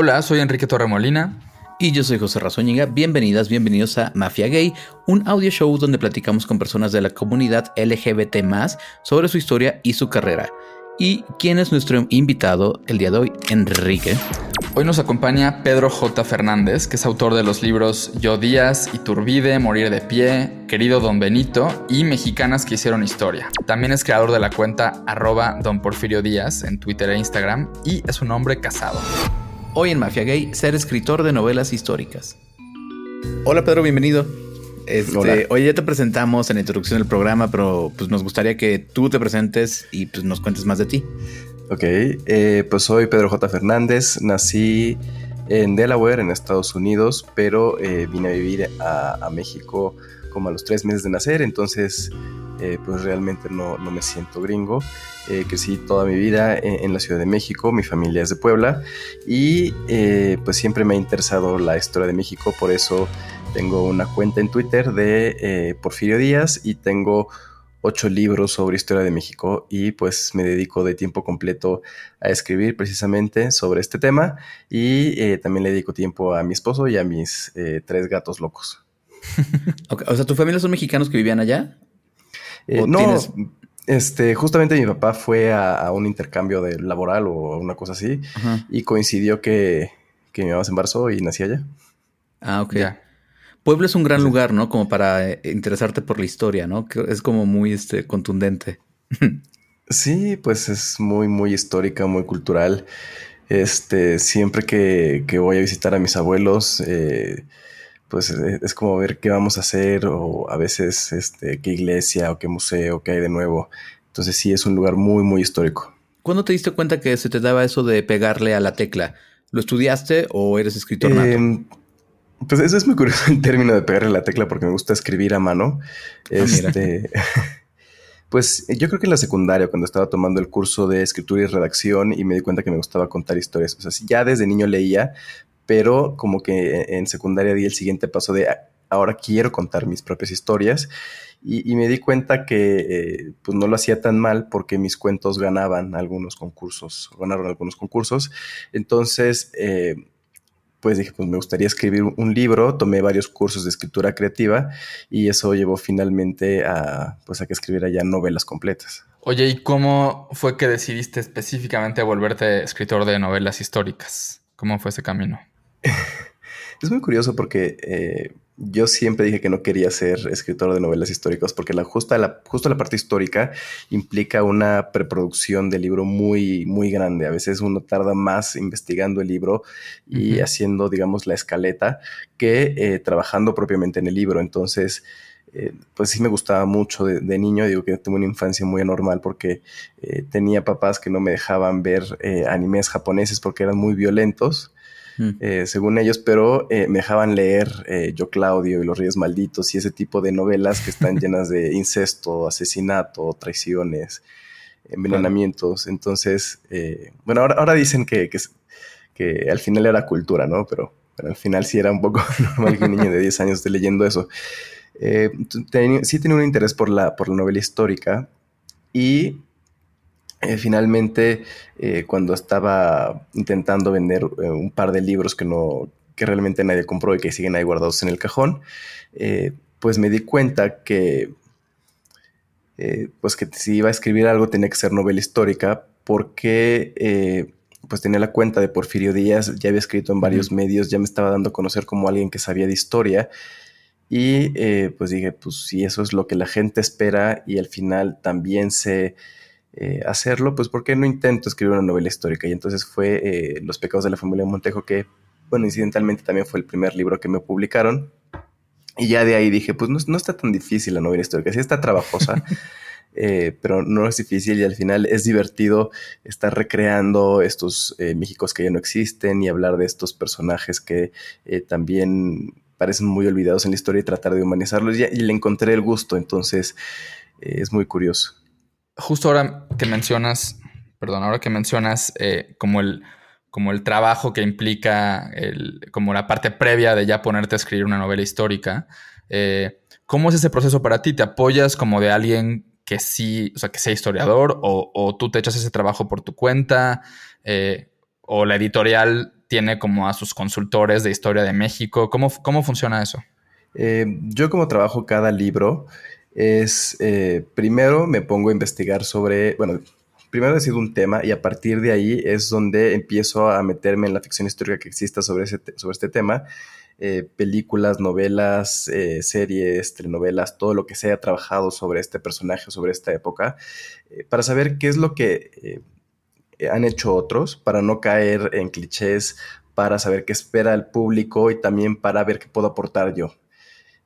Hola, soy Enrique Torremolina. Y yo soy José Razóñiga. Bienvenidas, bienvenidos a Mafia Gay, un audio show donde platicamos con personas de la comunidad LGBT sobre su historia y su carrera. ¿Y quién es nuestro invitado el día de hoy? Enrique. Hoy nos acompaña Pedro J. Fernández, que es autor de los libros Yo Díaz, Iturbide, Morir de Pie, Querido Don Benito y Mexicanas que hicieron historia. También es creador de la cuenta arroba Don Porfirio Díaz en Twitter e Instagram y es un hombre casado. Hoy en Mafia Gay, ser escritor de novelas históricas. Hola Pedro, bienvenido. Este, hoy ya te presentamos en la introducción del programa, pero pues nos gustaría que tú te presentes y pues nos cuentes más de ti. Ok, eh, pues soy Pedro J. Fernández, nací en Delaware, en Estados Unidos, pero eh, vine a vivir a, México como a los tres meses de nacer, entonces eh, pues realmente no, no, me siento gringo. crecí toda mi vida en, la Ciudad de México, mi familia es de Puebla y pues siempre me ha interesado la historia de México, por eso tengo una cuenta en Twitter de Porfirio Díaz y tengo ocho libros sobre historia de México y pues me dedico de tiempo completo a escribir precisamente sobre este tema y eh, también le dedico tiempo a mi esposo y a mis eh, tres gatos locos. O sea, ¿tu familia son mexicanos que vivían allá? Eh, no, este, justamente mi papá fue a, un intercambio de laboral o una cosa así y coincidió que, que mi mamá se embarazó y nací allá. Ah, ok. Puebla es un gran lugar, ¿no? Como para eh, interesarte por la historia, ¿no? Es como muy este, contundente. sí, pues es muy, muy histórica, muy cultural. Este, siempre que, voy a visitar a mis abuelos, eh, pues eh, es como ver qué vamos a hacer o a veces este, qué iglesia o qué museo, qué hay de nuevo. Entonces sí, es un lugar muy, muy histórico. ¿Cuándo te diste cuenta que se te daba eso de pegarle a la tecla? ¿Lo estudiaste o eres escritor nato? Em, pues eso es muy curioso el término de pegarle la tecla porque me gusta escribir a mano. Ah, este, pues yo creo que en la secundaria, cuando estaba tomando el curso de escritura y redacción y me di cuenta que me gustaba contar historias. O sea, ya desde niño leía, pero como que en secundaria di el siguiente paso de ah, ahora quiero contar mis propias historias. Y, me di cuenta que eh, pues no lo hacía tan mal porque mis cuentos ganaban algunos concursos, ganaron algunos concursos. Entonces, eh, pues dije, pues me gustaría escribir un libro, tomé varios cursos de escritura creativa y eso llevó finalmente a, pues a que escribiera ya novelas completas. Oye, ¿y cómo fue que decidiste específicamente volverte escritor de novelas históricas? ¿Cómo fue ese camino? Es muy curioso porque eh, yo siempre dije que no quería ser escritor de novelas históricas porque la, justa, la, justo la parte histórica implica una preproducción del libro muy, muy grande. A veces uno tarda más investigando el libro y haciendo, digamos, la escaleta que eh, trabajando propiamente en el libro. Entonces, eh, pues sí me gustaba mucho de, niño. Digo que tuve una infancia muy anormal porque eh, tenía papás que no me dejaban ver animes japoneses porque eran muy violentos. Eh, según ellos, pero eh, me dejaban leer eh, Yo Claudio y Los Reyes Malditos y ese tipo de novelas que están llenas de incesto, asesinato, traiciones, envenenamientos. Entonces, bueno, ahora, dicen que, que, al final era cultura, ¿no? Pero, al final sí era un poco normal que un niño de 10 años esté leyendo eso. sí tenía un interés por la, por la novela histórica y eh, finalmente, eh, cuando estaba intentando vender eh, un par de libros que no, que realmente nadie compró y que siguen ahí guardados en el cajón, pues me di cuenta que, pues que si iba a escribir algo tenía que ser novela histórica, porque pues tenía la cuenta de Porfirio Díaz, ya había escrito en varios medios, ya me estaba dando a conocer como alguien que sabía de historia. Y pues dije, pues si eso es lo que la gente espera y al final también se eh, hacerlo, pues ¿por qué no intento escribir una novela histórica? Y entonces fue eh, Los pecados de la familia Montejo, que, bueno, incidentalmente también fue el primer libro que me publicaron. Y ya de ahí dije, pues no, está tan difícil la novela histórica, sí está trabajosa, eh, pero no es difícil y al final es divertido estar recreando estos Méxicos que ya no existen y hablar de estos personajes que también parecen muy olvidados en la historia y tratar de humanizarlos. y le encontré el gusto, entonces es muy curioso justo ahora que mencionas, perdón, ahora que mencionas eh, como el como el trabajo que implica el, como la parte previa de ya ponerte a escribir una novela histórica. Eh, ¿Cómo es ese proceso para ti? ¿Te apoyas como de alguien que sí, o sea, que sea historiador o, tú te echas ese trabajo por tu cuenta? Eh, ¿O la editorial tiene como a sus consultores de historia de México. ¿Cómo, cómo funciona eso? Yo como trabajo cada libro es, eh, primero me pongo a investigar sobre, bueno, primero decido un tema y a partir de ahí es donde empiezo a meterme en la ficción histórica que exista sobre, ese sobre este tema. Eh, películas, novelas, series, telenovelas, todo lo que se haya trabajado sobre este personaje, sobre esta época, para saber qué es lo que han hecho otros, para no caer en clichés, para saber qué espera el público y también para ver qué puedo aportar yo.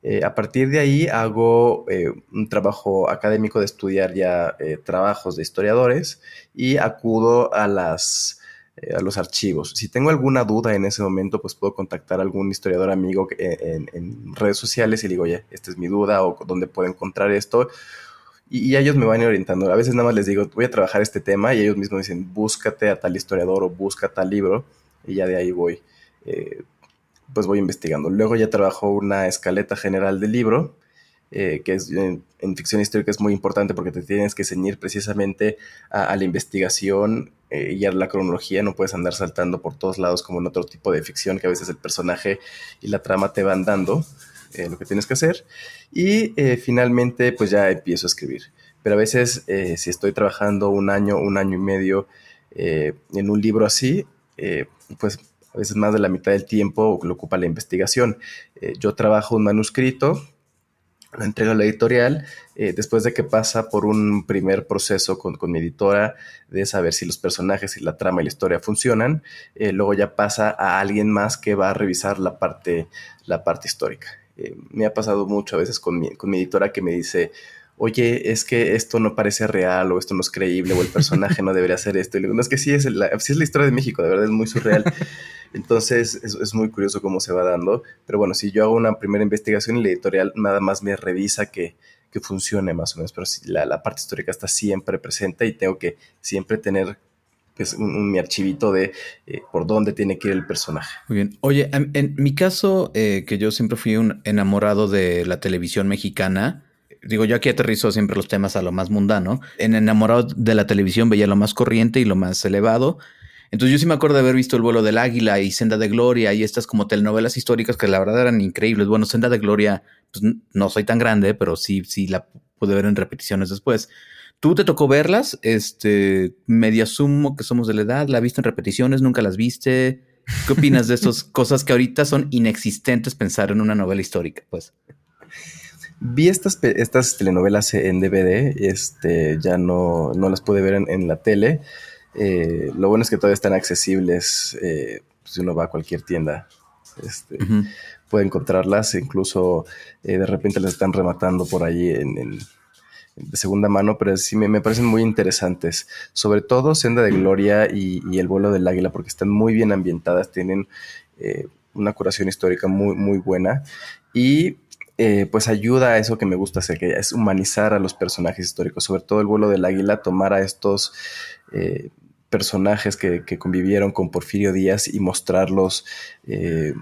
Eh, a partir de ahí hago eh, un trabajo académico de estudiar ya eh, trabajos de historiadores y acudo a, las, a los archivos. Si tengo alguna duda en ese momento, pues puedo contactar a algún historiador amigo en, redes sociales y le digo, oye, esta es mi duda o dónde puedo encontrar esto. Y, ellos me van orientando. A veces nada más les digo, voy a trabajar este tema y ellos mismos dicen, búscate a tal historiador o busca tal libro y ya de ahí voy pues voy investigando. Luego ya trabajo una escaleta general del libro, eh, que es en, ficción histórica es muy importante porque te tienes que ceñir precisamente a, la investigación eh, y a la cronología, no puedes andar saltando por todos lados como en otro tipo de ficción que a veces el personaje y la trama te van dando eh, lo que tienes que hacer. Y finalmente pues ya empiezo a escribir. Pero a veces si estoy trabajando un año, un año y medio en un libro así, pues a veces más de la mitad del tiempo lo ocupa la investigación. Eh, yo trabajo un manuscrito, lo entrego a la editorial, eh, después de que pasa por un primer proceso con, mi editora de saber si los personajes y la trama y la historia funcionan, eh, luego ya pasa a alguien más que va a revisar la parte, la parte histórica. me ha pasado mucho a veces con mi, con mi editora que me dice, oye, es que esto no parece real o esto no es creíble o el personaje no debería hacer esto. Y le digo, no, es que sí es, la, sí es la historia de México, de verdad es muy surreal. Entonces es, muy curioso cómo se va dando. Pero bueno, si yo hago una primera investigación y la editorial nada más me revisa que, funcione más o menos, pero la, parte histórica está siempre presente y tengo que siempre tener pues, un, mi archivito de eh, por dónde tiene que ir el personaje. Muy bien. Oye, en, mi caso, eh, que yo siempre fui un enamorado de la televisión mexicana, digo, yo aquí aterrizo siempre los temas a lo más mundano. En enamorado de la televisión veía lo más corriente y lo más elevado. Entonces yo sí me acuerdo de haber visto El vuelo del águila y Senda de Gloria y estas como telenovelas históricas que la verdad eran increíbles. Bueno, Senda de Gloria, pues no soy tan grande, pero sí, sí la pude ver en repeticiones después. ¿Tú te tocó verlas? Este, medio asumo que somos de la edad, ¿la viste en repeticiones? ¿Nunca las viste? ¿Qué opinas de estas cosas que ahorita son inexistentes pensar en una novela histórica? Pues. Vi estas, estas telenovelas en DVD, este, ya no, no las pude ver en la tele. Eh, lo bueno es que todavía están accesibles. Eh, si uno va a cualquier tienda, este, puede encontrarlas. Incluso eh, de repente las están rematando por ahí en, de segunda mano, pero sí me, parecen muy interesantes. Sobre todo Senda de Gloria y, El vuelo del águila, porque están muy bien ambientadas, tienen una curación histórica muy, muy buena. Y pues ayuda a eso que me gusta hacer, que es humanizar a los personajes históricos, sobre todo el vuelo del águila, tomar a estos personajes que, convivieron con Porfirio Díaz y mostrarlos eh,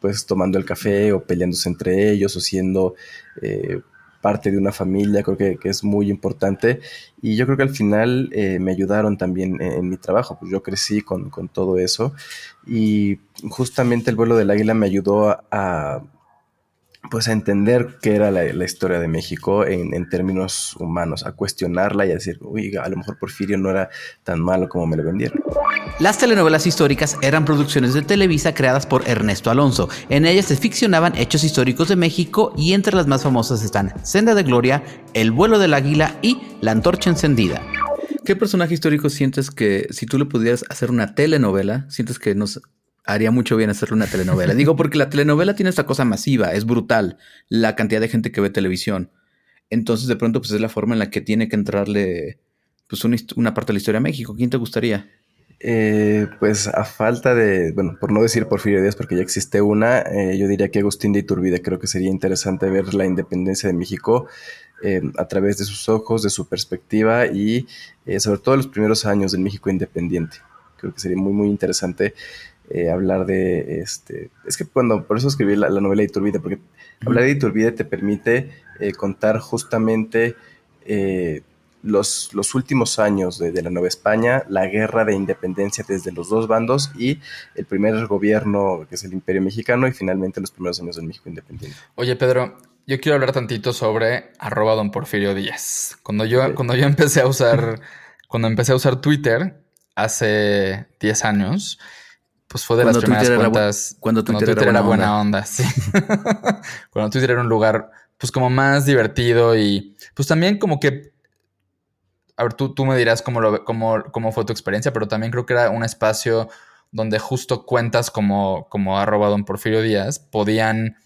pues tomando el café o peleándose entre ellos o siendo eh, parte de una familia, creo que, es muy importante. Y yo creo que al final eh, me ayudaron también en, mi trabajo, pues yo crecí con, todo eso. Y justamente el vuelo del águila me ayudó a pues a entender qué era la, historia de México en, términos humanos, a cuestionarla y a decir, uy, a lo mejor Porfirio no era tan malo como me lo vendieron. Las telenovelas históricas eran producciones de Televisa creadas por Ernesto Alonso. En ellas se ficcionaban hechos históricos de México y entre las más famosas están Senda de Gloria, El vuelo del águila y La antorcha encendida. ¿Qué personaje histórico sientes que si tú le pudieras hacer una telenovela, sientes que nos haría mucho bien hacerle una telenovela. Digo, porque la telenovela tiene esta cosa masiva, es brutal la cantidad de gente que ve televisión. Entonces, de pronto, pues es la forma en la que tiene que entrarle pues una, parte de la historia a México. ¿Quién te gustaría? Eh, pues a falta de, bueno, por no decir Porfirio Díaz, porque ya existe una, eh, yo diría que Agustín de Iturbide. Creo que sería interesante ver la independencia de México eh, a través de sus ojos, de su perspectiva y sobre todo los primeros años del México independiente. Creo que sería muy, muy interesante eh, hablar de este. Es que cuando, por eso escribí la, novela de Iturbide, porque hablar de Iturbide te permite eh, contar justamente eh, los, los últimos años de, la Nueva España, la guerra de independencia desde los dos bandos y el primer gobierno que es el Imperio Mexicano y finalmente los primeros años del México independiente. Oye, Pedro, yo quiero hablar tantito sobre arroba don Porfirio Díaz. Cuando yo, cuando yo empecé a usar, cuando empecé a usar Twitter hace 10 años, pues fue de las primeras cuentas. cuando Twitter, era, buena, onda, sí. cuando Twitter era un lugar, pues como más divertido y pues también como que. A ver, tú, tú me dirás cómo, lo, cómo, cómo fue tu experiencia, pero también creo que era un espacio donde justo cuentas como, como arroba don Porfirio Díaz podían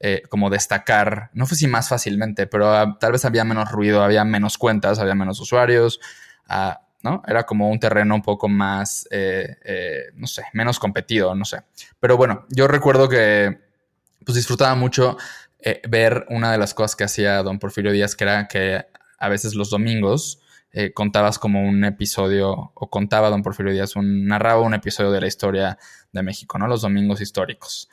eh, como destacar, no sé si más fácilmente, pero ah, tal vez había menos ruido, había menos cuentas, había menos usuarios, ah, Era como un terreno un poco más, eh, eh, no sé, menos competido, no sé. Pero bueno, yo recuerdo que pues disfrutaba mucho ver una de las cosas que hacía don Porfirio Díaz, que era que a veces los domingos contabas como un episodio, o contaba don Porfirio Díaz, un, narraba un episodio de la historia de México, ¿no? Los domingos históricos.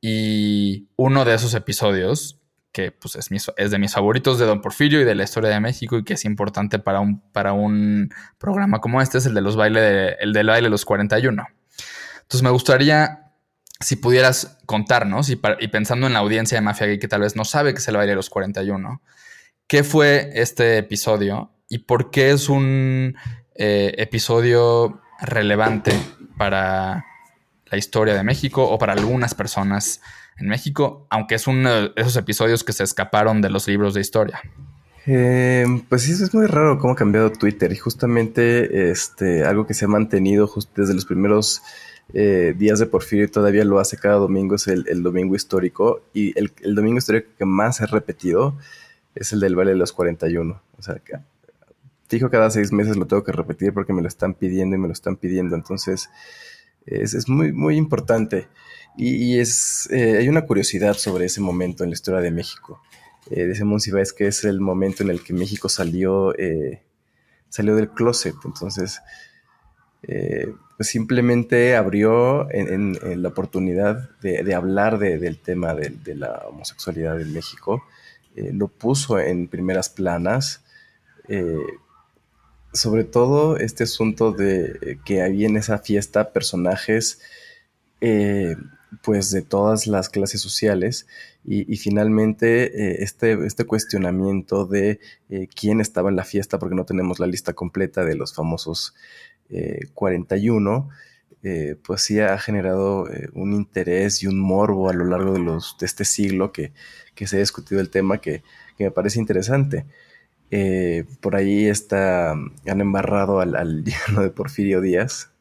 Y uno de esos episodios, que pues es, de mis favoritos de Don Porfirio y de la historia de México y que es importante para un, para un programa como este, es el de los baile el del baile de los 41. Entonces me gustaría, si pudieras contarnos, y, y pensando en la audiencia de Mafia Gay que tal vez no sabe que es el baile de los 41, ¿qué fue este episodio y por qué es un eh, episodio relevante para la historia de México o para algunas personas en México, aunque es uno de esos episodios que se escaparon de los libros de historia. Em, pues sí, es muy raro cómo ha cambiado Twitter y justamente este, algo que se ha mantenido desde los primeros eh, días de Porfirio y todavía lo hace cada domingo es el, domingo histórico y el, domingo histórico que más he repetido es el del Vale de los 41. O sea, que, dijo cada seis meses lo tengo que repetir porque me lo están pidiendo y me lo están pidiendo. Entonces, es, muy, muy importante. Y, es, eh, hay una curiosidad sobre ese momento en la historia de México. Eh, decimos es que es el momento en el que México salió, eh, salió del closet. Entonces, eh, pues simplemente abrió en, la oportunidad de, hablar del tema de, la homosexualidad en México. lo puso en primeras planas sobre todo este asunto de que había en esa fiesta personajes eh, pues de todas las clases sociales y, finalmente eh, este, este, cuestionamiento de eh, quién estaba en la fiesta porque no tenemos la lista completa de los famosos 41 pues sí ha generado un interés y un morbo a lo largo de, los, de este siglo que, se ha discutido el tema que, que me parece interesante. Eh, por ahí está, han embarrado al, al de Porfirio Díaz,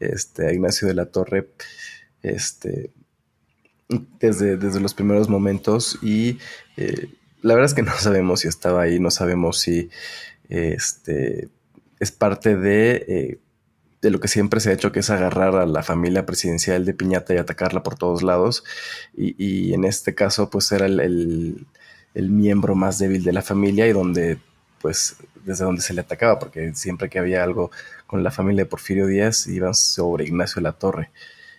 este, a Ignacio de la Torre, este, desde, desde los primeros momentos y eh, la verdad es que no sabemos si estaba ahí, no sabemos si este, es parte de, eh, de lo que siempre se ha hecho, que es agarrar a la familia presidencial de Piñata y atacarla por todos lados. Y, en este caso, pues era el el miembro más débil de la familia y donde, pues, desde donde se le atacaba, porque siempre que había algo con la familia de Porfirio Díaz iban sobre Ignacio la Torre.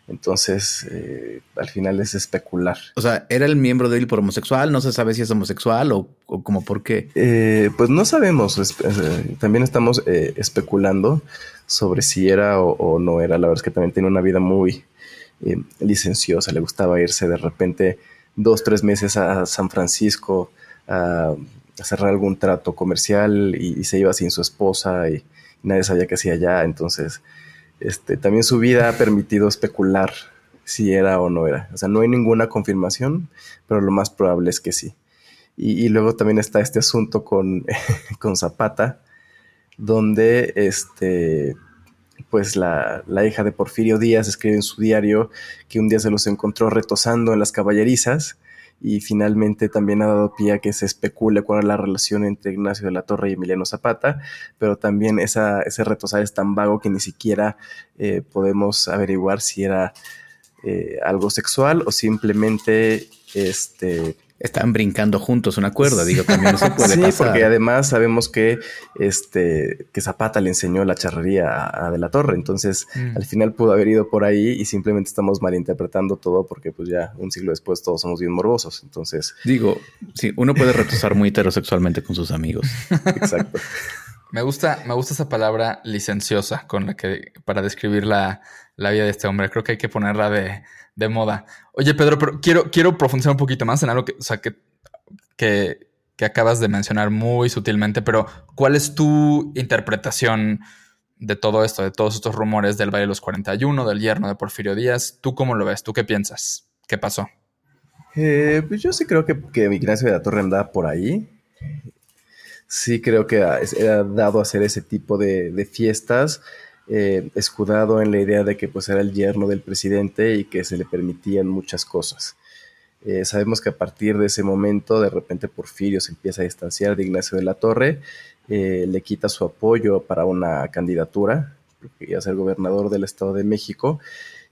Entonces, eh, al final es especular. O sea, ¿era el miembro débil por homosexual? ¿No se sabe si es homosexual o, como por qué? Eh, pues no sabemos. Eh, también estamos especulando sobre si era o, o, no era. La verdad es que también tiene una vida muy licenciosa. Le gustaba irse de repente dos, tres meses a San Francisco a, cerrar algún trato comercial y, se iba sin su esposa y, nadie sabía qué hacía allá. Entonces, este, también su vida ha permitido especular si era o no era. O sea, no hay ninguna confirmación, pero lo más probable es que sí. Y, luego también está este asunto con, con Zapata, donde este, pues la, hija de Porfirio Díaz escribe en su diario que un día se los encontró retosando en las caballerizas y finalmente también ha dado pie a que se especule cuál es la relación entre Ignacio de la Torre y Emiliano Zapata, pero también esa, ese retosar es tan vago que ni siquiera eh, podemos averiguar si era eh, algo sexual o simplemente este, Estaban brincando juntos una cuerda, digo, también eso puede sí, porque además sabemos que este que Zapata le enseñó la charrería a, De la Torre, entonces mm. al final pudo haber ido por ahí y simplemente estamos malinterpretando todo porque pues ya un siglo después todos somos bien morbosos, entonces digo, sí, uno puede retosar muy heterosexualmente con sus amigos. Exacto. me gusta, me gusta esa palabra licenciosa con la que para describir la, la vida de este hombre. Creo que hay que ponerla de, de moda. Oye, Pedro, pero quiero, quiero profundizar un poquito más en algo que, o que, que, acabas de mencionar muy sutilmente, pero ¿cuál es tu interpretación de todo esto, de todos estos rumores del Valle de los 41, del yerno de Porfirio Díaz? ¿Tú cómo lo ves? ¿Tú qué piensas? ¿Qué pasó? Eh, pues yo sí creo que, que Ignacio de la Torre andaba por ahí. Sí creo que era dado a hacer ese tipo de, de fiestas eh, escudado en la idea de que pues era el yerno del presidente y que se le permitían muchas cosas. Eh, sabemos que a partir de ese momento, de repente Porfirio se empieza a distanciar de Ignacio de la Torre, eh, le quita su apoyo para una candidatura, porque iba a ser gobernador del Estado de México,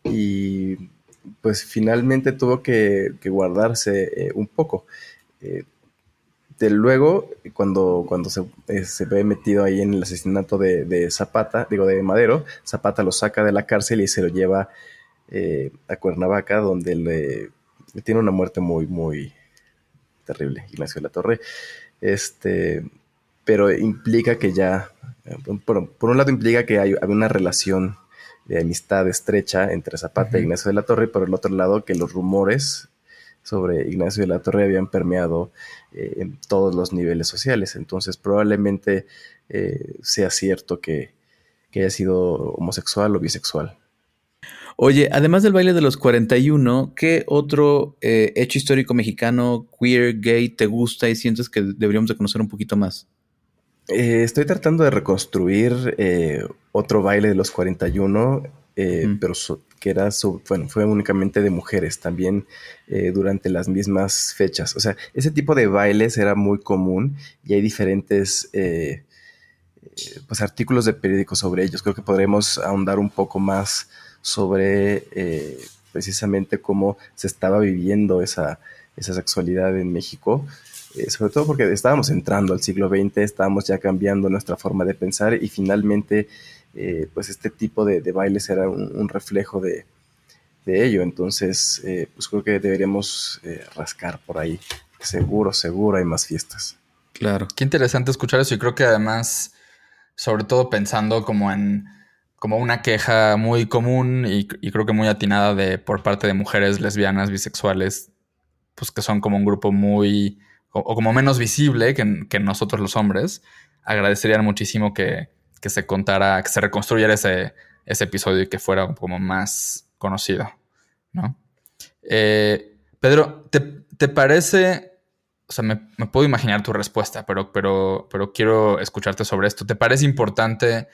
y pues finalmente tuvo que, guardarse un poco luego, cuando, cuando se, eh, se, ve metido ahí en el asesinato de, Zapata, digo de Madero, Zapata lo saca de la cárcel y se lo lleva eh, a Cuernavaca, donde le, tiene una muerte muy, muy terrible, Ignacio de la Torre. Este, pero implica que ya, por, un lado implica que hay, una relación de amistad estrecha entre Zapata e Ignacio de la Torre, y por el otro lado que los rumores sobre Ignacio de la Torre habían permeado eh, en todos los niveles sociales. Entonces probablemente eh, sea cierto que, haya sido homosexual o bisexual. Oye, además del baile de los 41, ¿qué otro eh, hecho histórico mexicano, queer, gay, te gusta y sientes que deberíamos de conocer un poquito más? estoy tratando de reconstruir otro baile de los 41, pero que era bueno, fue únicamente de mujeres también eh, durante las mismas fechas. O sea, ese tipo de bailes era muy común y hay diferentes eh, eh, pues, artículos de periódicos sobre ellos. Creo que podremos ahondar un poco más sobre precisamente cómo se estaba viviendo esa, esa sexualidad en México. sobre todo porque estábamos entrando al siglo XX, estábamos ya cambiando nuestra forma de pensar y finalmente eh, pues este tipo de, bailes era un, reflejo de, ello. Entonces, eh, pues creo que deberíamos eh, rascar por ahí. Seguro, seguro hay más fiestas. Claro. Qué interesante escuchar eso y creo que además, sobre todo pensando como en como una queja muy común y, creo que muy atinada de por parte de mujeres lesbianas, bisexuales, pues que son como un grupo muy o, como menos visible que, que nosotros los hombres, agradecerían muchísimo que, que se contara, que se reconstruyera ese, ese episodio y que fuera como más conocido, ¿no? Eh, Pedro, ¿te, parece, o sea, me, puedo imaginar tu respuesta, pero, pero, pero quiero escucharte sobre esto. ¿Te parece importante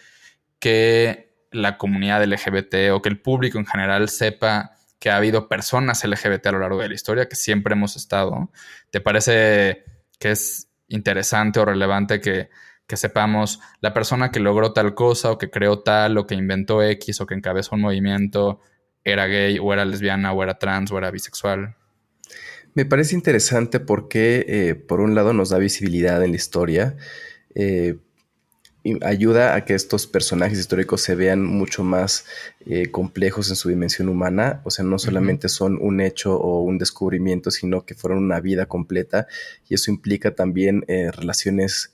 que la comunidad LGBT o que el público en general sepa que ha habido personas LGBT a lo largo de la historia, que siempre hemos estado? ¿Te parece que es interesante o relevante que que sepamos la persona que logró tal cosa o que creó tal o que inventó X o que encabezó un movimiento era gay o era lesbiana o era trans o era bisexual. Me parece interesante porque eh, por un lado nos da visibilidad en la historia, eh, y ayuda a que estos personajes históricos se vean mucho más eh, complejos en su dimensión humana, o sea, no solamente son un hecho o un descubrimiento, sino que fueron una vida completa y eso implica también relaciones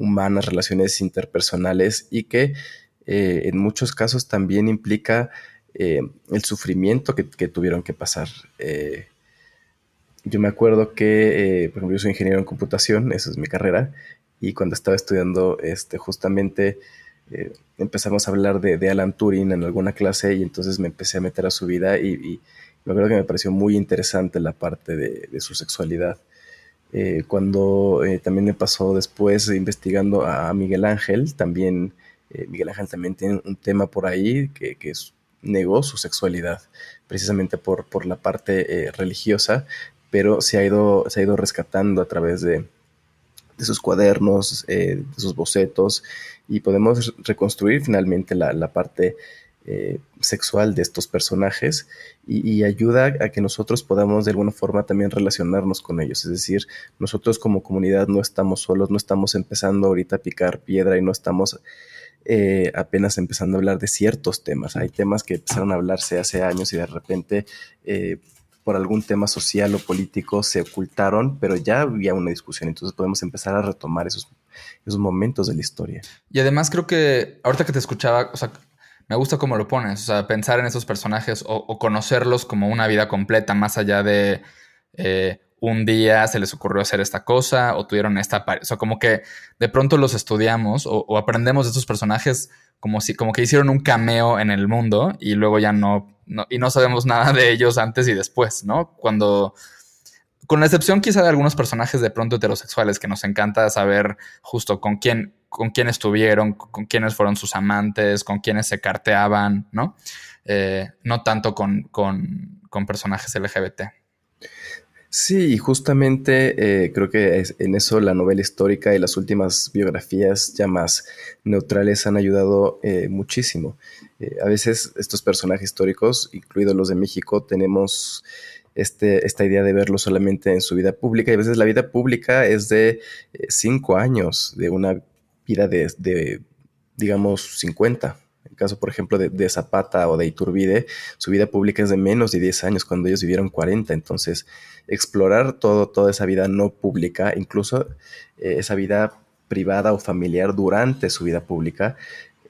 humanas, relaciones interpersonales y que eh, en muchos casos también implica eh, el sufrimiento que, tuvieron que pasar. Eh, yo me acuerdo que, por ejemplo, yo soy ingeniero en computación, esa es mi carrera, y cuando estaba estudiando, este, justamente empezamos a hablar de, Alan Turing en alguna clase y entonces me empecé a meter a su vida y, me acuerdo que me pareció muy interesante la parte de su sexualidad. Eh, cuando eh, también me pasó después investigando a Miguel Ángel, también eh, Miguel Ángel también tiene un tema por ahí que, negó su sexualidad, precisamente por, por la parte religiosa, pero se ha, ido, se ha ido rescatando a través de, sus cuadernos, de sus bocetos, y podemos reconstruir finalmente la, la parte eh, sexual de estos personajes y, ayuda a que nosotros podamos de alguna forma también relacionarnos con ellos. Es decir, nosotros como comunidad no estamos solos, no estamos empezando ahorita a picar piedra y no estamos eh, apenas empezando a hablar de ciertos temas. Hay temas que empezaron a hablarse hace años y de repente... Eh, por algún tema social o político se ocultaron, pero ya había una discusión, entonces podemos empezar a retomar esos, esos momentos de la historia. Y además creo que ahorita que te escuchaba, o sea, me gusta cómo lo pones, o sea, pensar en esos personajes o, conocerlos como una vida completa, más allá de eh, un día se les ocurrió hacer esta cosa o tuvieron esta... O sea, como que de pronto los estudiamos o, aprendemos de estos personajes como si como que hicieron un cameo en el mundo y luego ya no, no, y no sabemos nada de ellos antes y después, ¿no? Cuando con la excepción quizá de algunos personajes de pronto heterosexuales que nos encanta saber justo con quién con quién estuvieron, con quiénes fueron sus amantes, con quiénes se carteaban, ¿no? Eh, no tanto con, con, personajes LGBT. Sí, y justamente eh, creo que en eso la novela histórica y las últimas biografías ya más neutrales han ayudado eh, muchísimo. a veces estos personajes históricos, incluidos los de México, tenemos este, esta idea de verlo solamente en su vida pública y a veces la vida pública es de cinco años de una vida de, digamos, 50. Caso, por ejemplo, de, Zapata o de Iturbide, su vida pública es de menos de 10 años, cuando ellos vivieron 40. Entonces, explorar todo, toda esa vida no pública, incluso eh, esa vida privada o familiar durante su vida pública,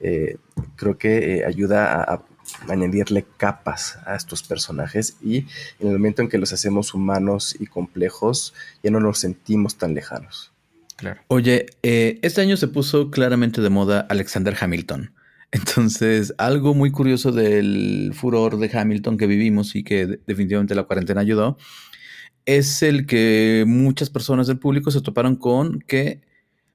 eh, creo que eh, ayuda a, añadirle capas a estos personajes y en el momento en que los hacemos humanos y complejos, ya no los sentimos tan lejanos. Oye, eh, este año se puso claramente de moda Alexander Hamilton. Entonces, algo muy curioso del furor de Hamilton que vivimos y que definitivamente la cuarentena ayudó, es el que muchas personas del público se toparon con que,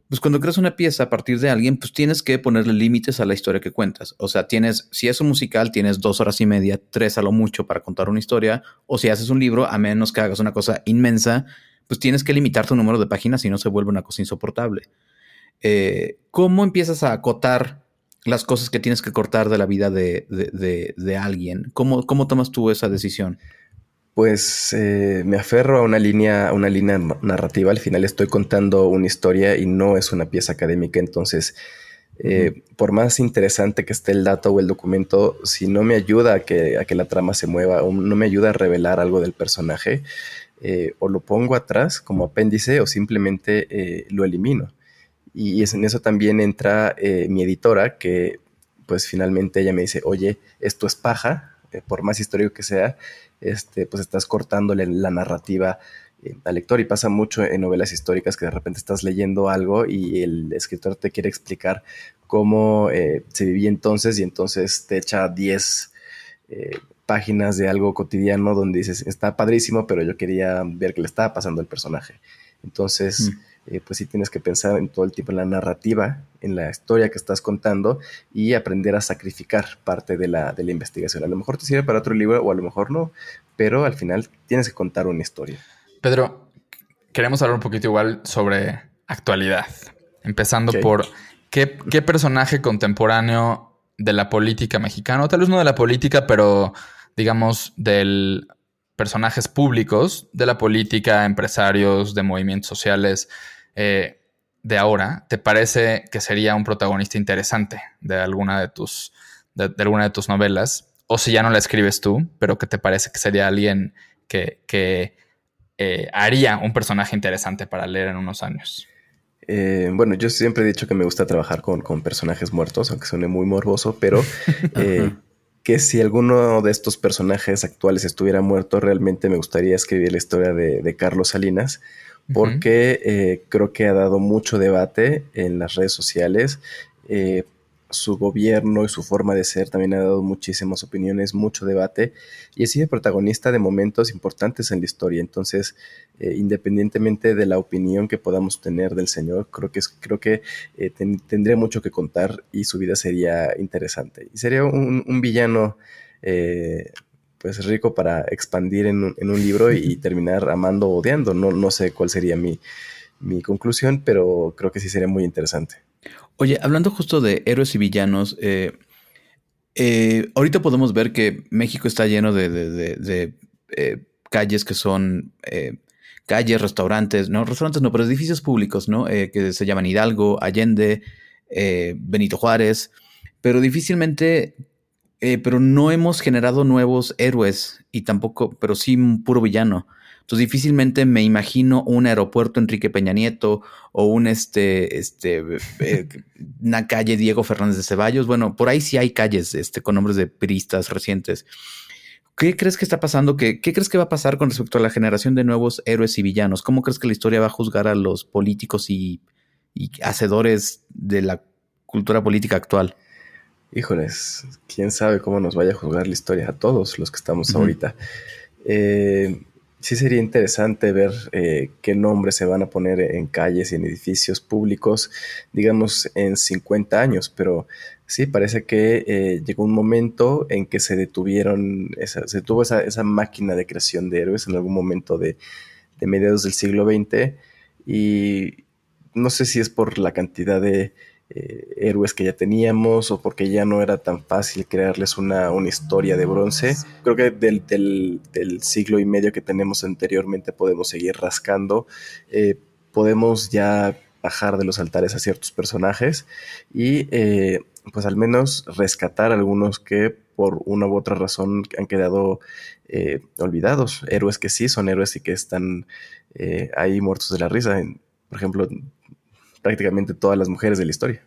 pues cuando creas una pieza a partir de alguien, pues tienes que ponerle límites a la historia que cuentas. O sea, tienes, si es un musical, tienes dos horas y media, tres a lo mucho para contar una historia, o si haces un libro, a menos que hagas una cosa inmensa, pues tienes que limitar tu número de páginas y no se vuelve una cosa insoportable. Eh, ¿Cómo empiezas a acotar las cosas que tienes que cortar de la vida de, alguien? ¿Cómo, ¿Cómo, tomas tú esa decisión? Pues eh, me aferro a una línea, una línea narrativa. Al final estoy contando una historia y no es una pieza académica. Entonces, eh, por más interesante que esté el dato o el documento, si no me ayuda a que, a que la trama se mueva o no me ayuda a revelar algo del personaje, eh, o lo pongo atrás como apéndice o simplemente eh, lo elimino. Y en eso también entra eh, mi editora, que pues finalmente ella me dice, oye, esto es paja, por más histórico que sea, este, pues estás cortándole la narrativa al lector y pasa mucho en novelas históricas que de repente estás leyendo algo y el escritor te quiere explicar cómo se vivía entonces y entonces te echa 10 páginas de algo cotidiano donde dices, está padrísimo, pero yo quería ver qué le estaba pasando al personaje. Entonces, mm. Eh, pues sí tienes que pensar en todo el tiempo en la narrativa, en la historia que estás contando y aprender a sacrificar parte de la, de la investigación. A lo mejor te sirve para otro libro o a lo mejor no, pero al final tienes que contar una historia. Pedro, queremos hablar un poquito igual sobre actualidad, empezando por ¿qué, qué personaje contemporáneo de la política mexicana, tal vez no de la política, pero digamos, de personajes públicos de la política, empresarios, de movimientos sociales eh, de ahora, ¿te parece que sería un protagonista interesante de alguna de tus, de, alguna de tus novelas? O si ya no la escribes tú, pero que te parece que sería alguien que, eh, haría un personaje interesante para leer en unos años. Eh, bueno, yo siempre he dicho que me gusta trabajar con, personajes muertos, aunque suene muy morboso, pero que si alguno de estos personajes actuales estuviera muerto, realmente me gustaría escribir la historia de, Carlos Salinas, porque eh, creo que ha dado mucho debate en las redes sociales. Eh, su gobierno y su forma de ser también ha dado muchísimas opiniones, mucho debate y ha sido protagonista de momentos importantes en la historia. Entonces, eh, independientemente de la opinión que podamos tener del señor, creo que, creo que eh, tendría mucho que contar y su vida sería interesante. Y sería un, villano eh, pues rico para expandir en un, libro y, terminar amando o odiando. No, no sé cuál sería mi, mi conclusión, pero creo que sí sería muy interesante. Oye, hablando justo de héroes y villanos, eh, Eh, ahorita podemos ver que México está lleno de, eh, calles que son calles, restaurantes, no, restaurantes no, pero edificios públicos, ¿no? que se llaman Hidalgo, Allende, Benito Juárez, pero difícilmente, pero no hemos generado nuevos héroes y tampoco, pero sí un puro villano. Entonces difícilmente me imagino un aeropuerto Enrique Peña Nieto o un este, este, eh, una calle Diego Fernández de Ceballos. Bueno, por ahí sí hay calles este, con nombres de peristas recientes. ¿Qué crees que está pasando? ¿Qué, ¿Qué, crees que va a pasar con respecto a la generación de nuevos héroes y villanos? ¿Cómo crees que la historia va a juzgar a los políticos y, hacedores de la cultura política actual? Híjoles, quién sabe cómo nos vaya a juzgar la historia a todos los que estamos ahorita. Eh, sí sería interesante ver eh, qué nombres se van a poner en calles y en edificios públicos, digamos, en 50 años, pero sí, parece que eh, llegó un momento en que se detuvieron, esa, se tuvo esa, esa, máquina de creación de héroes en algún momento de, de mediados del siglo XX y no sé si es por la cantidad de eh, héroes que ya teníamos o porque ya no era tan fácil crearles una, historia de bronce. Creo que del, del, siglo y medio que tenemos anteriormente podemos seguir rascando. Eh, podemos ya bajar de los altares a ciertos personajes y eh, pues al menos rescatar algunos que por una u otra razón han quedado olvidados. Héroes que sí son héroes y que están ahí muertos de la risa. por ejemplo, prácticamente todas las mujeres de la historia.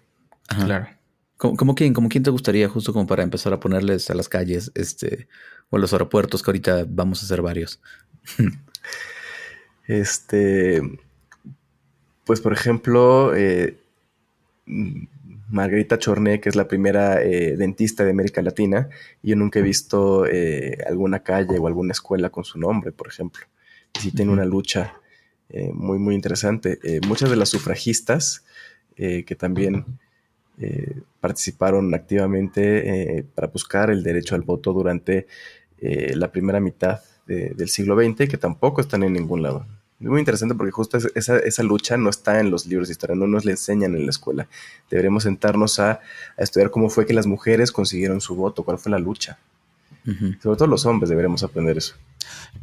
Claro. ¿Cómo, quién, como quién te gustaría, justo como para empezar a ponerles a las calles, este, o a los aeropuertos, que ahorita vamos a hacer varios? este, pues por ejemplo, eh, Margarita Chorné, que es la primera eh, dentista de América Latina, y yo nunca he visto eh, alguna calle o alguna escuela con su nombre, por ejemplo. Y sí tiene una lucha muy, muy interesante. muchas de las sufragistas que también eh, participaron activamente eh, para buscar el derecho al voto durante eh, la primera mitad del siglo XX, que tampoco están en ningún lado. Muy interesante porque justo esa, esa, lucha no está en los libros de historia, no nos la enseñan en la escuela. Deberemos sentarnos a, estudiar cómo fue que las mujeres consiguieron su voto, cuál fue la lucha. Sobre todo los hombres deberemos aprender eso.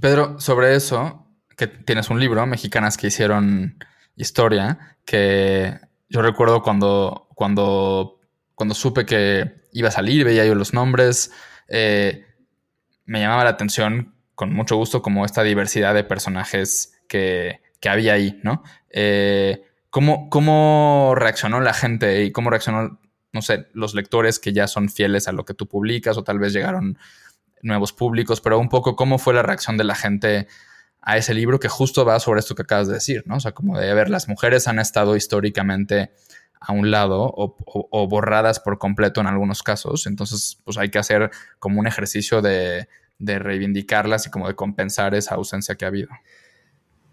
Pedro, sobre eso, que tienes un libro, Mexicanas que hicieron historia, que yo recuerdo cuando, cuando, cuando supe que iba a salir, veía yo los nombres, eh, me llamaba la atención con mucho gusto como esta diversidad de personajes que, había ahí, ¿no? Eh, ¿cómo, ¿Cómo reaccionó la gente y cómo reaccionó, no sé, los lectores que ya son fieles a lo que tú publicas o tal vez llegaron nuevos públicos, pero un poco cómo fue la reacción de la gente a ese libro que justo va sobre esto que acabas de decir, ¿no? O sea, como de ver, las mujeres han estado históricamente a un lado o, borradas por completo en algunos casos, entonces pues hay que hacer como un ejercicio de, reivindicarlas y como de compensar esa ausencia que ha habido.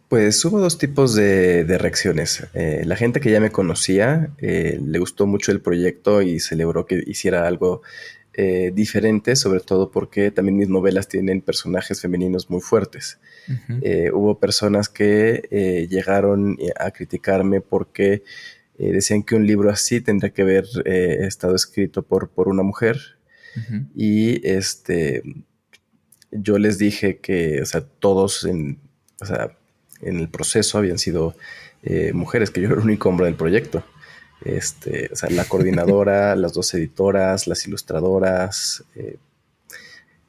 Pues hubo dos tipos de, reacciones. Eh, la gente que ya me conocía eh, le gustó mucho el proyecto y celebró que hiciera algo eh, diferente, sobre todo porque también mis novelas tienen personajes femeninos muy fuertes. Eh, hubo personas que eh, llegaron a criticarme porque decían que un libro así tendría que haber estado escrito por, por una mujer. Y este, yo les dije que, o sea, todos en, en el proceso habían sido mujeres, que yo era el único hombre del proyecto. Este, o sea, la coordinadora, las dos editoras, las ilustradoras, eh,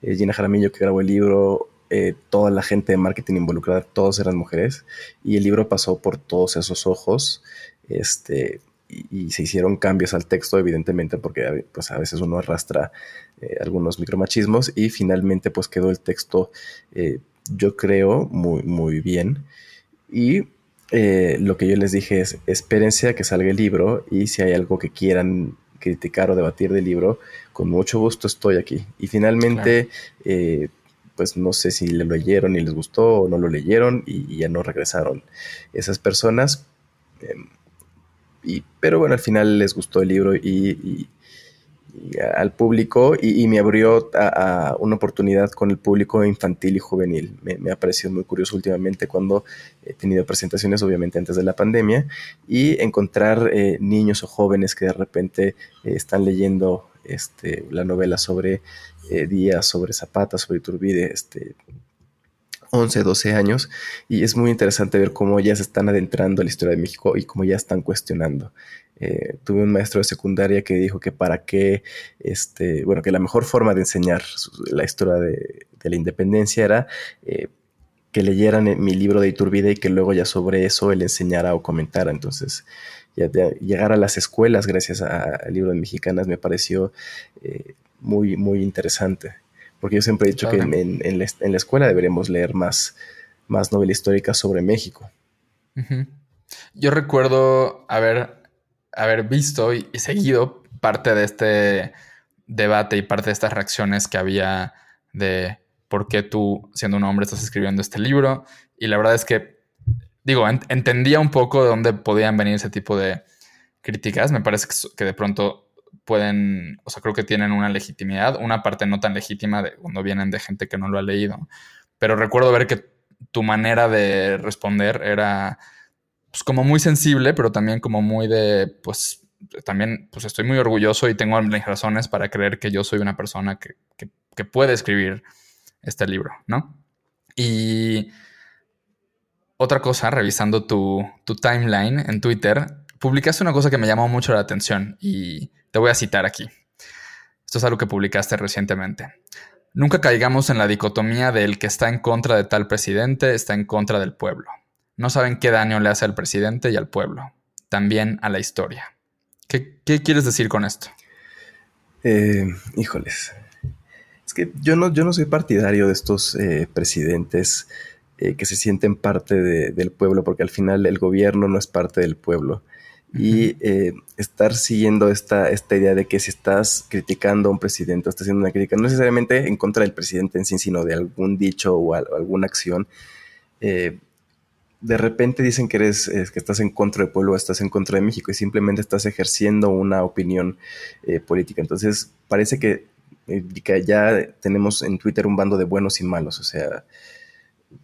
eh, Gina Jaramillo que grabó el libro, eh, toda la gente de marketing involucrada, todos eran mujeres, y el libro pasó por todos esos ojos, este, y, se hicieron cambios al texto, evidentemente, porque pues, a veces uno arrastra algunos micromachismos, y finalmente pues quedó el texto, yo creo, muy, muy bien. Y eh, lo que yo les dije es, espérense a que salga el libro y si hay algo que quieran criticar o debatir del libro, con mucho gusto estoy aquí. Y finalmente, eh, pues no sé si lo leyeron y les gustó o no lo leyeron y, ya no regresaron esas personas. Em, y, pero bueno, al final les gustó el libro y, al público y, me abrió a, una oportunidad con el público infantil y juvenil. Me, ha parecido muy curioso últimamente cuando he tenido presentaciones, obviamente antes de la pandemia, y encontrar eh, niños o jóvenes que de repente eh, están leyendo este, la novela sobre eh, Díaz, sobre Zapata, sobre Iturbide, este, 11, 12 años, y es muy interesante ver cómo ya se están adentrando a la historia de México y cómo ya están cuestionando. Eh, tuve un maestro de secundaria que dijo que para qué, este, bueno, que la mejor forma de enseñar la historia de, la independencia era eh, que leyeran mi libro de Iturbide y que luego ya sobre eso él enseñara o comentara. Entonces, ya llegar a las escuelas gracias al libro de mexicanas me pareció eh, muy, muy interesante. Porque yo siempre he dicho que en, la, escuela deberíamos leer más, más novela histórica sobre México. Yo recuerdo haber haber visto y, seguido parte de este debate y parte de estas reacciones que había de por qué tú, siendo un hombre, estás escribiendo este libro. Y la verdad es que, digo, entendía un poco de dónde podían venir ese tipo de críticas. Me parece que, de pronto pueden, o sea, creo que tienen una legitimidad, una parte no tan legítima de cuando vienen de gente que no lo ha leído. Pero recuerdo ver que tu manera de responder era pues como muy sensible, pero también como muy de, pues también pues estoy muy orgulloso y tengo mis razones para creer que yo soy una persona que, puede escribir este libro, ¿no? Y otra cosa, revisando tu, tu, timeline en Twitter, publicaste una cosa que me llamó mucho la atención y te voy a citar aquí. Esto es algo que publicaste recientemente. Nunca caigamos en la dicotomía de el que está en contra de tal presidente está en contra del pueblo. No saben qué daño le hace al presidente y al pueblo, también a la historia. ¿Qué, quieres decir con esto? Eh, híjoles. Es que yo no, yo no soy partidario de estos eh, presidentes eh, que se sienten parte del pueblo, porque al final el gobierno no es parte del pueblo. Y estar siguiendo esta, esta idea de que si estás criticando a un presidente o estás haciendo una crítica, no necesariamente en contra del presidente en sí, sino de algún dicho o, alguna acción, de repente dicen que eres que estás en contra del pueblo, estás en contra de México y simplemente estás ejerciendo una opinión eh, política. Entonces parece que, eh, que, ya tenemos en Twitter un bando de buenos y malos. O sea,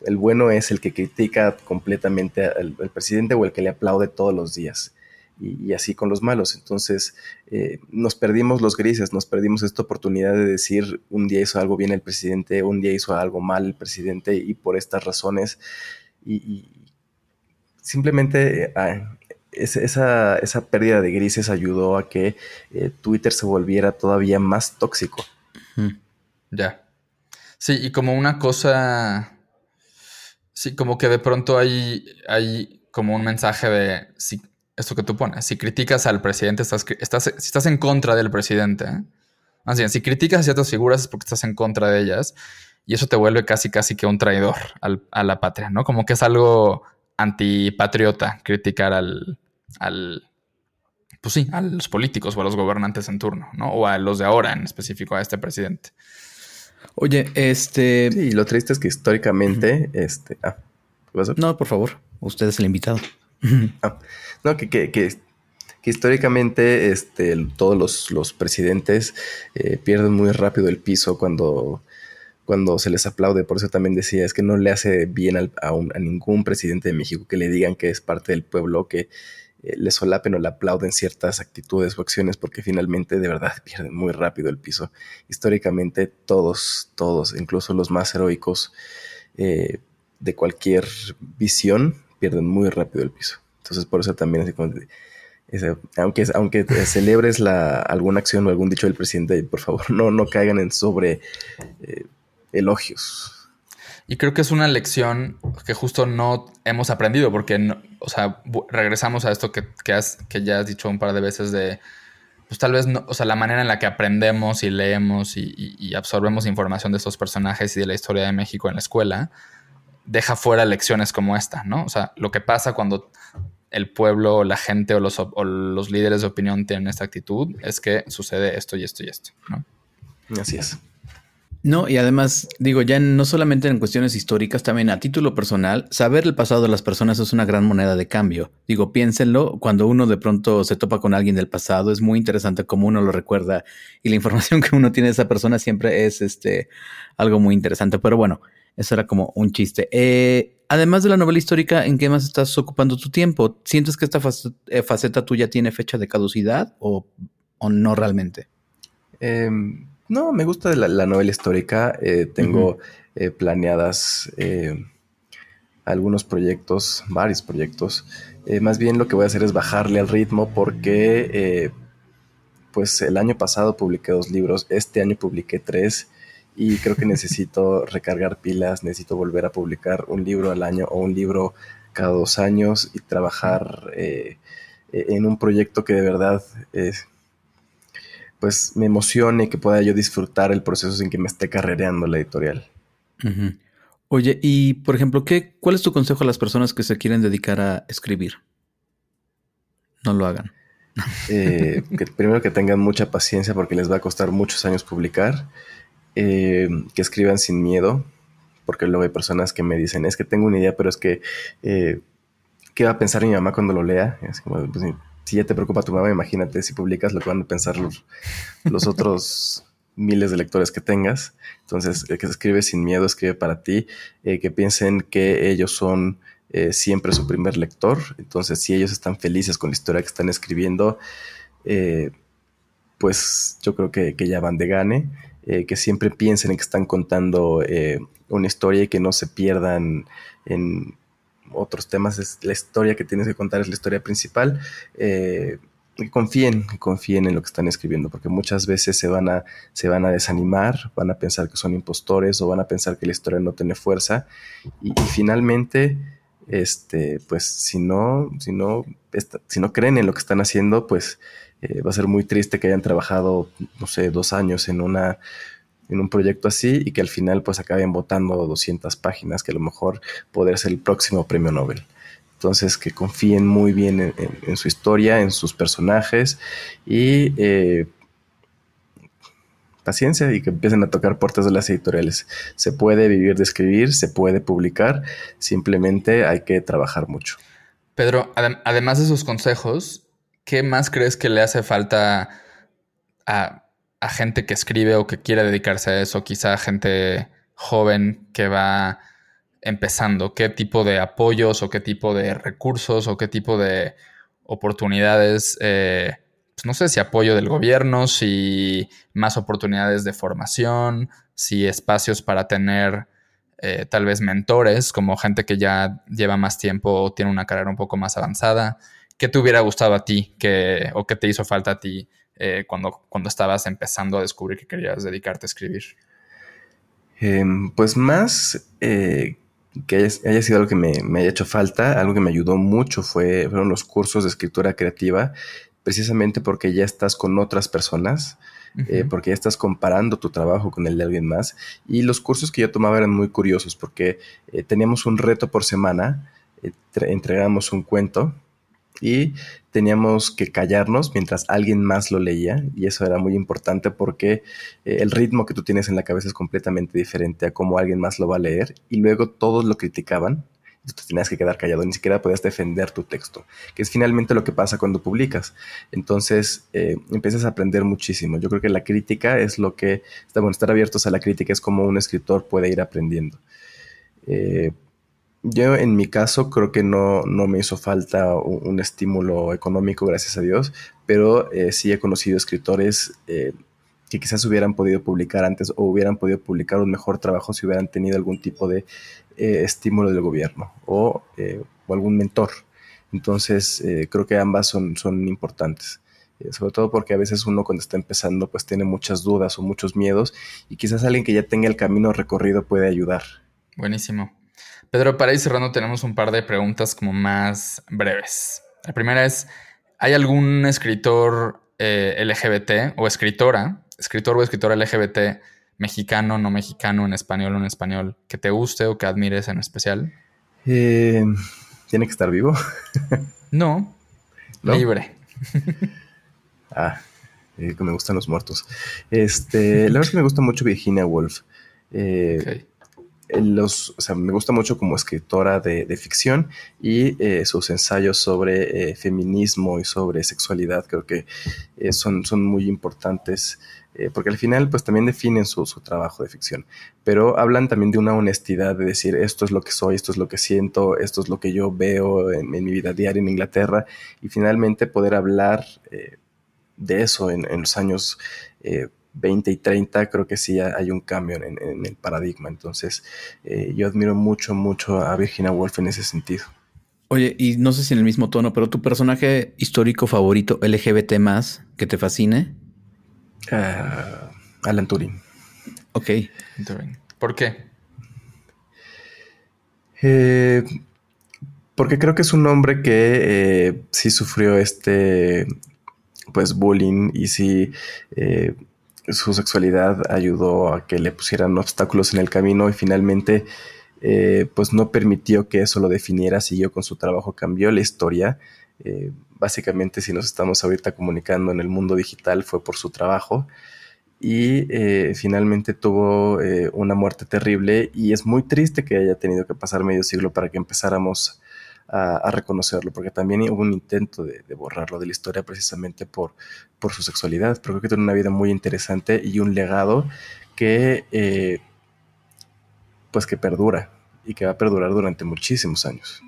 el bueno es el que critica completamente al, presidente o el que le aplaude todos los días. Y, así con los malos. Entonces eh, nos perdimos los grises, nos perdimos esta oportunidad de decir un día hizo algo bien el presidente, un día hizo algo mal el presidente y por estas razones. y, simplemente ah, esa, esa, pérdida de grises ayudó a que eh, Twitter se volviera todavía más tóxico. Ya. Sí, y como una cosa. Sí, como que de pronto hay, hay como un mensaje de si, esto que tú pones. Si criticas al presidente, estás, estás, si estás en contra del presidente. Así, si criticas a ciertas figuras es porque estás en contra de ellas. Y eso te vuelve casi, casi que un traidor a la patria, ¿no? Como que es algo antipatriota criticar al, al, pues sí, a los políticos o a los gobernantes en turno, ¿no? O a los de ahora en específico, a este presidente. Oye, este... Sí, lo triste es que históricamente, este... Ah. No, por favor, usted es el invitado. Ah, no, que, que, que, históricamente este, todos los, los presidentes eh, pierden muy rápido el piso cuando cuando se les aplaude. Por eso también decía, es que no le hace bien a, ningún presidente de México que le digan que es parte del pueblo, que eh, le solapen o le aplauden ciertas actitudes o acciones, porque finalmente de verdad pierden muy rápido el piso. Históricamente todos, todos, incluso los más heroicos eh, de cualquier visión, pierden muy rápido el piso. Entonces por eso también aunque, aunque celebres alguna acción o algún dicho del presidente, por favor, no, no caigan en sobre eh, elogios. Y creo que es una lección que justo no hemos aprendido, porque, o sea, regresamos a esto que, has, que ya has dicho un par de veces de, pues tal vez, no, o sea, la manera en la que aprendemos y leemos y, absorbemos información de estos personajes y de la historia de México en la escuela, deja fuera lecciones como esta, ¿no? O sea, lo que pasa cuando el pueblo, la gente o los, o los líderes de opinión tienen esta actitud es que sucede esto y esto y esto, ¿no? Así es. No, y además, digo, ya no solamente en cuestiones históricas, también a título personal, saber el pasado de las personas es una gran moneda de cambio. Digo, piénsenlo, cuando uno de pronto se topa con alguien del pasado, es muy interesante cómo uno lo recuerda y la información que uno tiene de esa persona siempre es este algo muy interesante. Pero bueno, eso era como un chiste. Eh, además de la novela histórica, ¿en qué más estás ocupando tu tiempo? ¿Sientes que esta eh, faceta tuya tiene fecha de caducidad o, o no realmente? Em, no, me gusta la, novela histórica. Eh, tengo eh, planeadas eh, algunos proyectos, varios proyectos. más bien lo que voy a hacer es bajarle al ritmo porque pues el año pasado publiqué dos libros, este año publiqué tres y creo que necesito recargar pilas, necesito volver a publicar un libro al año o un libro cada dos años y trabajar en un proyecto que de verdad pues me emocione, que pueda yo disfrutar el proceso sin que me esté carrereando la editorial. Oye, y por ejemplo, ¿qué, ¿cuál es tu consejo a las personas que se quieren dedicar a escribir? No lo hagan. Eh, que primero que tengan mucha paciencia porque les va a costar muchos años publicar. Eh, que escriban sin miedo, porque luego hay personas que me dicen, es que tengo una idea, pero es que, eh, ¿qué va a pensar mi mamá cuando lo lea? Es como, pues, si ya te preocupa tu mamá, imagínate si publicas lo que van a pensar los, los otros miles de lectores que tengas. Entonces, el que se escribe sin miedo, escribe para ti, eh, que piensen que ellos son eh, siempre su primer lector. Entonces, si ellos están felices con la historia que están escribiendo, eh, pues yo creo que, que, ya van de gane. que siempre piensen en que están contando una historia y que no se pierdan en otros temas, es la historia que tienes que contar, es la historia principal. Eh, confíen, confíen en lo que están escribiendo, porque muchas veces se van, a, se van a desanimar, van a pensar que son impostores o van a pensar que la historia no tiene fuerza. Y, finalmente, este, pues si no, si no, si no creen en lo que están haciendo, pues eh, va a ser muy triste que hayan trabajado, no sé, dos años en una en un proyecto así y que al final pues acaben votando 200 páginas, que a lo mejor podría ser el próximo premio Nobel. Entonces, que confíen muy bien en, su historia, en sus personajes y eh, paciencia y que empiecen a tocar puertas de las editoriales. Se puede vivir de escribir, se puede publicar, simplemente hay que trabajar mucho. Pedro, además de esos consejos, ¿qué más crees que le hace falta a a gente que escribe o que quiere dedicarse a eso, quizá a gente joven que va empezando, qué tipo de apoyos o qué tipo de recursos o qué tipo de oportunidades, eh, pues no sé si apoyo del gobierno, si más oportunidades de formación, si espacios para tener eh, tal vez mentores, como gente que ya lleva más tiempo o tiene una carrera un poco más avanzada. ¿Qué te hubiera gustado a ti que, o qué te hizo falta a ti eh, cuando, cuando estabas empezando a descubrir que querías dedicarte a escribir? Em, pues más eh, que haya, sido algo que me, haya hecho falta, algo que me ayudó mucho fue, fueron los cursos de escritura creativa, precisamente porque ya estás con otras personas. Eh, porque ya estás comparando tu trabajo con el de alguien más. Y los cursos que yo tomaba eran muy curiosos porque teníamos un reto por semana, entregamos un cuento y teníamos que callarnos mientras alguien más lo leía y eso era muy importante porque eh, el ritmo que tú tienes en la cabeza es completamente diferente a cómo alguien más lo va a leer y luego todos lo criticaban tú tenías que quedar callado, ni siquiera podías defender tu texto, que es finalmente lo que pasa cuando publicas. Entonces eh, empiezas a aprender muchísimo. Yo creo que la crítica es lo que, bueno, estar abiertos a la crítica es como un escritor puede ir aprendiendo. Eh, yo en mi caso creo que no, no me hizo falta un, estímulo económico, gracias a Dios, pero eh, sí he conocido escritores eh, que quizás hubieran podido publicar antes o hubieran podido publicar un mejor trabajo si hubieran tenido algún tipo de eh, estímulo del gobierno o, o, algún mentor. Entonces creo que ambas son, son importantes sobre todo porque a veces uno cuando está empezando pues tiene muchas dudas o muchos miedos y quizás alguien que ya tenga el camino recorrido puede ayudar. Buenísimo. Pedro, para ir cerrando tenemos un par de preguntas como más breves. La primera es, ¿hay algún escritor eh, LGBT o escritora, escritor o escritora LGBT mexicano, no mexicano, en español o en español, que te guste o que admires en especial? Eh, ¿Tiene que estar vivo? no, libre. ah, eh, me gustan los muertos. Este, la verdad es que me gusta mucho Virginia Woolf. Eh, los, o sea, me gusta mucho como escritora de, ficción y eh, sus ensayos sobre eh, feminismo y sobre sexualidad creo que eh, son, son muy importantes porque al final pues también definen su, trabajo de ficción, pero hablan también de una honestidad de decir esto es lo que soy, esto es lo que siento, esto es lo que yo veo en, mi vida diaria en Inglaterra y finalmente poder hablar de eso en, en los años 20 y 30, creo que sí hay un cambio en, el paradigma. Entonces, eh, yo admiro mucho, mucho a Virginia Woolf en ese sentido. Oye, y no sé si en el mismo tono, pero tu personaje histórico favorito LGBT más que te fascine? Uh, Alan Turing. Ok. ¿Por qué? Eh, porque creo que es un hombre que eh, sí sufrió este pues bullying y sí eh, su sexualidad ayudó a que le pusieran obstáculos en el camino y finalmente eh, pues no permitió que eso lo definiera, siguió con su trabajo, cambió la historia. básicamente si nos estamos ahorita comunicando en el mundo digital fue por su trabajo y finalmente tuvo una muerte terrible y es muy triste que haya tenido que pasar medio siglo para que empezáramos a, reconocerlo, porque también hubo un intento de, borrarlo de la historia precisamente por, por su sexualidad, pero creo que tiene una vida muy interesante y un legado que, eh, pues que perdura y que va a perdurar durante muchísimos años.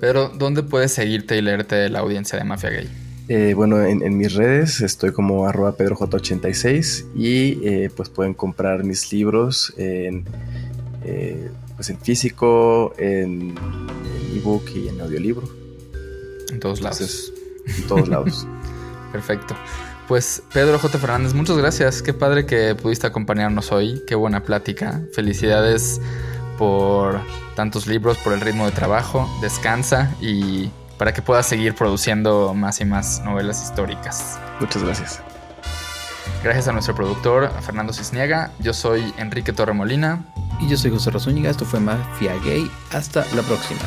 Pero, ¿dónde puedes seguirte y leerte la audiencia de Mafia Gay? Eh, bueno, en, mis redes estoy como arroba pedroj86 y eh, pues pueden comprar mis libros en pues en físico, en, ebook y en audiolibro. En todos lados. en todos lados. Perfecto. Pues Pedro J. Fernández, muchas gracias. Qué padre que pudiste acompañarnos hoy. Qué buena plática. Felicidades por tantos libros, por el ritmo de trabajo. Descansa y para que puedas seguir produciendo más y más novelas históricas. Muchas gracias. Gracias a nuestro productor, Fernando Cisniega. Yo soy Enrique Torremolina. Y yo soy José Razúñiga. Esto fue Mafia Gay. Hasta la próxima.